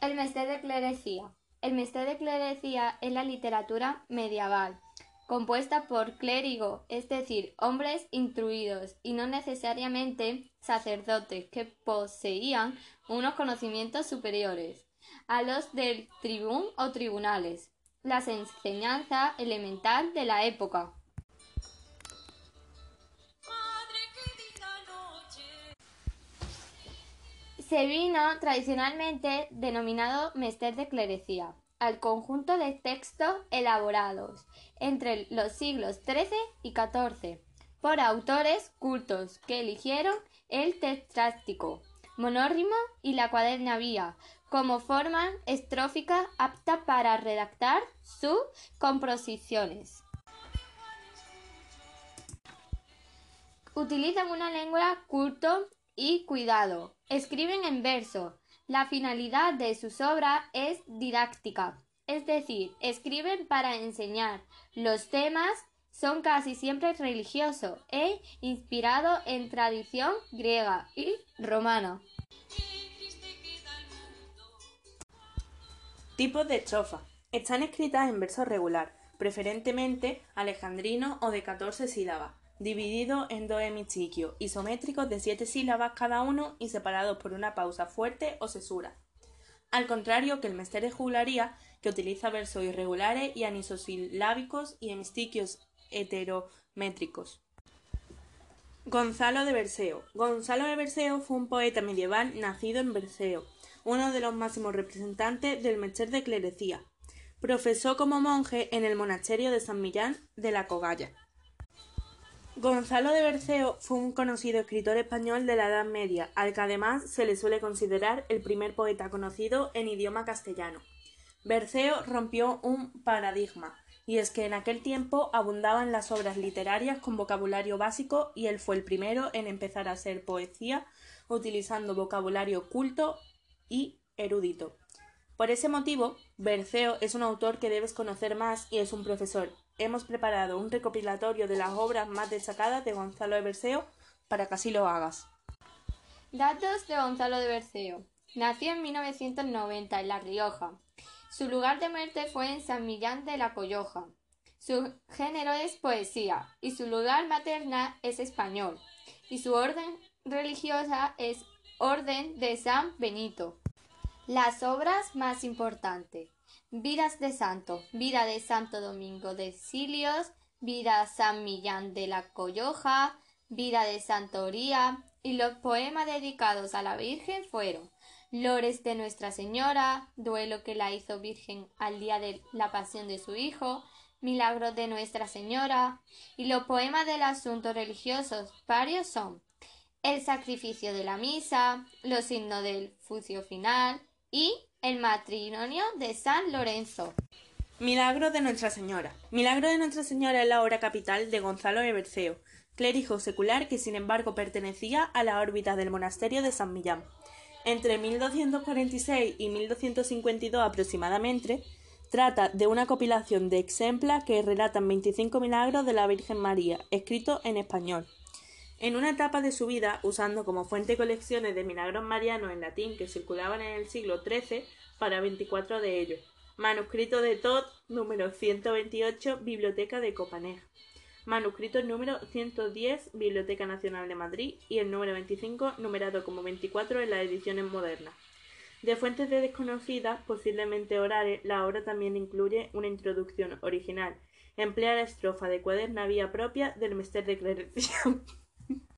El mester de clerecía. El mester de clerecía es la literatura medieval compuesta por clérigo, es decir, hombres instruidos y no necesariamente sacerdotes que poseían unos conocimientos superiores a los del tribún o tribunales, las enseñanza elemental de la época. Se vino tradicionalmente denominado mester de clerecía al conjunto de textos elaborados entre los siglos XIII y XIV por autores cultos que eligieron el tetrástico, monórrimo y la cuadernavía como forma estrófica apta para redactar sus composiciones. Utilizan una lengua culto y cuidado. Escriben en verso. La finalidad de sus obras es didáctica, es decir, escriben para enseñar. Los temas son casi siempre religiosos e inspirados en tradición griega y romana. Tipos de estrofa. Están escritas en verso regular, preferentemente alejandrino o de 14 sílabas dividido en dos hemistiquios isométricos de siete sílabas cada uno y separados por una pausa fuerte o cesura. Al contrario que el mester de jugularía, que utiliza versos irregulares y anisosilábicos y hemistiquios heterométricos. Gonzalo de Berceo. Gonzalo de Berceo fue un poeta medieval nacido en Berceo, uno de los máximos representantes del mester de clerecía. Profesó como monje en el monasterio de San Millán de la Cogalla. Gonzalo de Berceo fue un conocido escritor español de la Edad Media, al que además se le suele considerar el primer poeta conocido en idioma castellano. Berceo rompió un paradigma, y es que en aquel tiempo abundaban las obras literarias con vocabulario básico y él fue el primero en empezar a hacer poesía utilizando vocabulario culto y erudito. Por ese motivo, Berceo es un autor que debes conocer más y es un profesor. Hemos preparado un recopilatorio de las obras más destacadas de Gonzalo de Berceo para que así lo hagas. Datos de Gonzalo de Berceo. Nació en 1990 en La Rioja. Su lugar de muerte fue en San Millán de la Colloja. Su género es poesía y su lugar materna es español. Y su orden religiosa es Orden de San Benito. Las obras más importantes. Vidas de Santo, Vida de Santo Domingo de Silios, Vida San Millán de la Colloja, Vida de Santoría y los poemas dedicados a la Virgen fueron Lores de Nuestra Señora, Duelo que la hizo Virgen al día de la pasión de su Hijo, Milagros de Nuestra Señora y los poemas del asunto religiosos varios son El sacrificio de la misa, los signos del fucio final, y el matrimonio de San Lorenzo. Milagro de Nuestra Señora. Milagro de Nuestra Señora es la obra capital de Gonzalo de Berceo, clérigo secular que sin embargo pertenecía a la órbita del monasterio de San Millán. Entre 1246 y 1252 aproximadamente, trata de una compilación de ejemplas que relatan 25 milagros de la Virgen María, escritos en español. En una etapa de su vida, usando como fuente colecciones de milagros marianos en latín que circulaban en el siglo XIII para 24 de ellos. Manuscrito de Todd, número 128, Biblioteca de Copaneja. Manuscrito número 110, Biblioteca Nacional de Madrid, y el número 25, numerado como 24 en las ediciones modernas. De fuentes de desconocidas, posiblemente orales, la obra también incluye una introducción original. Emplea la estrofa de cuadernavía propia del Mester de Clerecía.